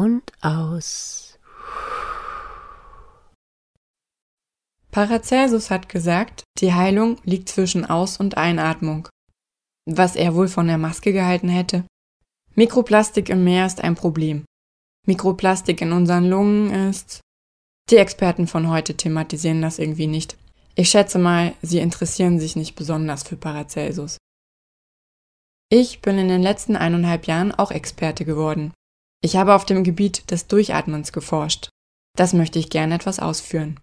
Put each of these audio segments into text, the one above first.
und aus. Paracelsus hat gesagt, die Heilung liegt zwischen Aus- und Einatmung. Was er wohl von der Maske gehalten hätte? Mikroplastik im Meer ist ein Problem. Mikroplastik in unseren Lungen ist. Die Experten von heute thematisieren das irgendwie nicht. Ich schätze mal, sie interessieren sich nicht besonders für Paracelsus. Ich bin in den letzten eineinhalb Jahren auch Experte geworden. Ich habe auf dem Gebiet des Durchatmens geforscht. Das möchte ich gerne etwas ausführen.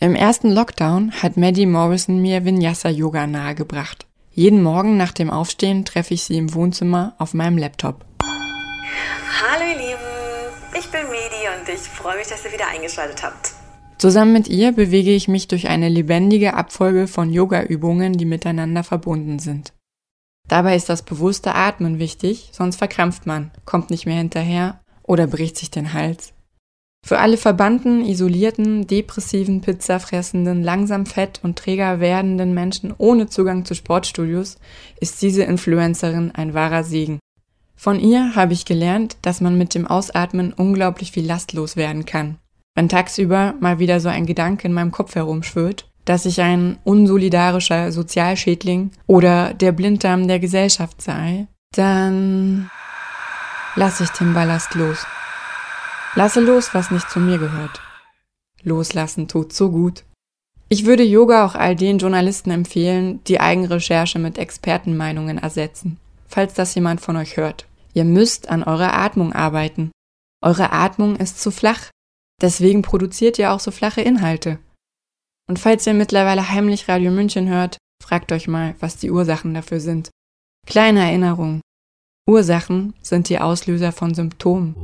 Im ersten Lockdown hat Maddie Morrison mir Vinyasa Yoga nahegebracht. Jeden Morgen nach dem Aufstehen treffe ich sie im Wohnzimmer auf meinem Laptop. Hallo ihr Lieben, ich bin Medi und ich freue mich, dass ihr wieder eingeschaltet habt. Zusammen mit ihr bewege ich mich durch eine lebendige Abfolge von Yoga-Übungen, die miteinander verbunden sind. Dabei ist das bewusste Atmen wichtig, sonst verkrampft man, kommt nicht mehr hinterher oder bricht sich den Hals. Für alle verbannten, isolierten, depressiven, pizzafressenden, langsam fett und träger werdenden Menschen ohne Zugang zu Sportstudios ist diese Influencerin ein wahrer Segen. Von ihr habe ich gelernt, dass man mit dem Ausatmen unglaublich viel lastlos werden kann. Wenn tagsüber mal wieder so ein Gedanke in meinem Kopf herumschwirrt, dass ich ein unsolidarischer Sozialschädling oder der Blinddarm der Gesellschaft sei, dann lasse ich den Ballast los. Lasse los, was nicht zu mir gehört. Loslassen tut so gut. Ich würde Yoga auch all den Journalisten empfehlen, die Eigenrecherche mit Expertenmeinungen ersetzen, falls das jemand von euch hört. Ihr müsst an eurer Atmung arbeiten. Eure Atmung ist zu flach. Deswegen produziert ihr auch so flache Inhalte. Und falls ihr mittlerweile heimlich Radio München hört, fragt euch mal, was die Ursachen dafür sind. Kleine Erinnerung. Ursachen sind die Auslöser von Symptomen.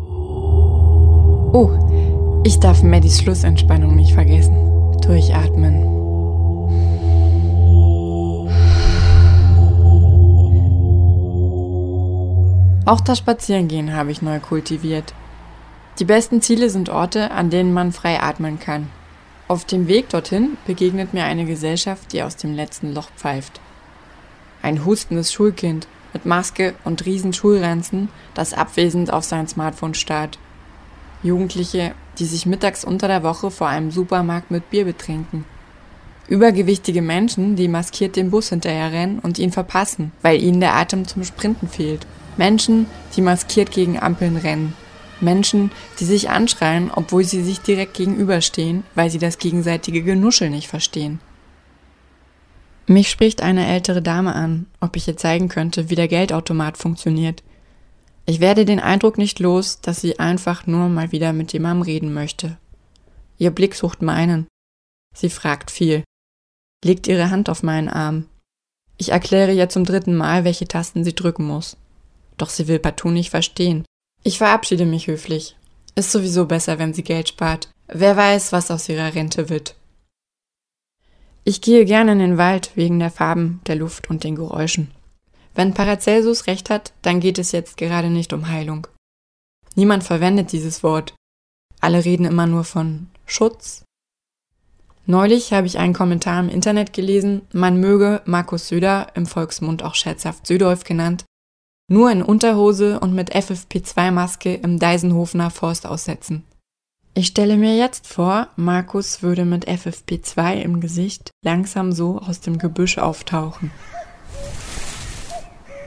Oh, ich darf Maddys Schlussentspannung nicht vergessen. Durchatmen. Auch das Spazierengehen habe ich neu kultiviert. Die besten Ziele sind Orte, an denen man frei atmen kann. Auf dem Weg dorthin begegnet mir eine Gesellschaft, die aus dem letzten Loch pfeift. Ein hustendes Schulkind mit Maske und riesen Schulranzen, das abwesend auf sein Smartphone starrt. Jugendliche, die sich mittags unter der Woche vor einem Supermarkt mit Bier betrinken. Übergewichtige Menschen, die maskiert dem Bus hinterherrennen und ihn verpassen, weil ihnen der Atem zum Sprinten fehlt. Menschen, die maskiert gegen Ampeln rennen. Menschen, die sich anschreien, obwohl sie sich direkt gegenüberstehen, weil sie das gegenseitige Genuschel nicht verstehen. Mich spricht eine ältere Dame an, ob ich ihr zeigen könnte, wie der Geldautomat funktioniert. Ich werde den Eindruck nicht los, dass sie einfach nur mal wieder mit jemandem reden möchte. Ihr Blick sucht meinen. Sie fragt viel. Legt ihre Hand auf meinen Arm. Ich erkläre ihr zum dritten Mal, welche Tasten sie drücken muss. Doch sie will partout nicht verstehen. Ich verabschiede mich höflich. Ist sowieso besser, wenn sie Geld spart. Wer weiß, was aus ihrer Rente wird. Ich gehe gerne in den Wald wegen der Farben, der Luft und den Geräuschen. Wenn Paracelsus recht hat, dann geht es jetzt gerade nicht um Heilung. Niemand verwendet dieses Wort. Alle reden immer nur von Schutz. Neulich habe ich einen Kommentar im Internet gelesen, man möge Markus Söder, im Volksmund auch scherzhaft Södolf genannt, nur in Unterhose und mit FFP2-Maske im Deisenhofener Forst aussetzen. Ich stelle mir jetzt vor, Markus würde mit FFP2 im Gesicht langsam so aus dem Gebüsch auftauchen.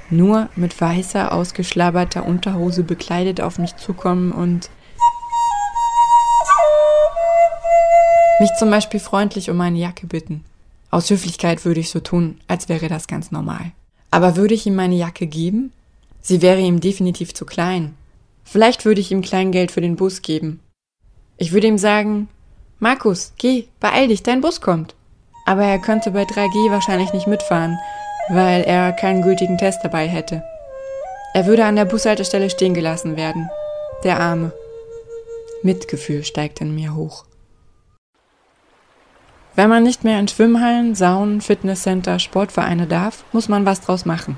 Nur mit weißer, ausgeschlabberter Unterhose bekleidet auf mich zukommen und mich zum Beispiel freundlich um meine Jacke bitten. Aus Höflichkeit würde ich so tun, als wäre das ganz normal. Aber würde ich ihm meine Jacke geben? Sie wäre ihm definitiv zu klein. Vielleicht würde ich ihm Kleingeld für den Bus geben. Ich würde ihm sagen, Markus, geh, beeil dich, dein Bus kommt. Aber er könnte bei 3G wahrscheinlich nicht mitfahren, weil er keinen gültigen Test dabei hätte. Er würde an der Bushaltestelle stehen gelassen werden. Der Arme. Mitgefühl steigt in mir hoch. Wenn man nicht mehr in Schwimmhallen, Saunen, Fitnesscenter, Sportvereine darf, muss man was draus machen.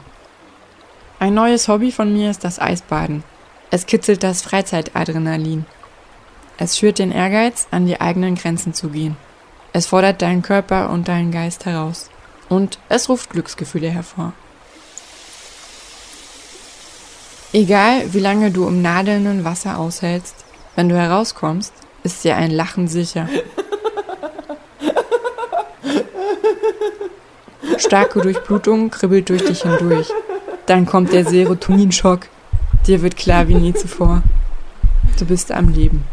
Ein neues Hobby von mir ist das Eisbaden. Es kitzelt das Freizeitadrenalin. Es schürt den Ehrgeiz, an die eigenen Grenzen zu gehen. Es fordert deinen Körper und deinen Geist heraus. Und es ruft Glücksgefühle hervor. Egal, wie lange du im nadelnden Wasser aushältst, wenn du herauskommst, ist dir ein Lachen sicher. Starke Durchblutung kribbelt durch dich hindurch. Dann kommt der Serotoninschock. Dir wird klar wie nie zuvor. Du bist am Leben.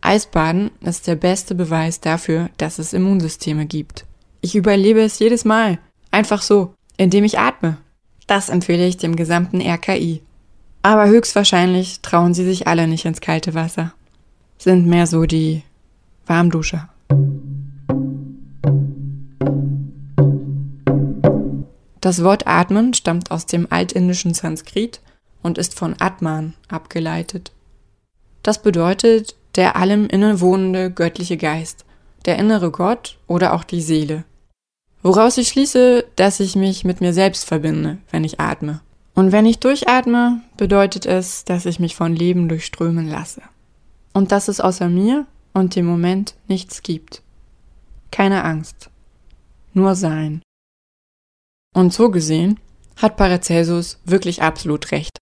Eisbaden ist der beste Beweis dafür, dass es Immunsysteme gibt. Ich überlebe es jedes Mal. Einfach so, indem ich atme. Das empfehle ich dem gesamten RKI. Aber höchstwahrscheinlich trauen sie sich alle nicht ins kalte Wasser. Sind mehr so die Warmduscher. Das Wort Atmen stammt aus dem altindischen Sanskrit und ist von Atman abgeleitet. Das bedeutet der allem innewohnende göttliche Geist, der innere Gott oder auch die Seele. Woraus ich schließe, dass ich mich mit mir selbst verbinde, wenn ich atme. Und wenn ich durchatme, bedeutet es, dass ich mich von Leben durchströmen lasse. Und dass es außer mir und dem Moment nichts gibt. Keine Angst. Nur Sein. Und so gesehen hat Paracelsus wirklich absolut recht.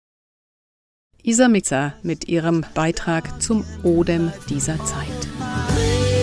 Isa Mixer mit ihrem Beitrag zum Odem dieser Zeit.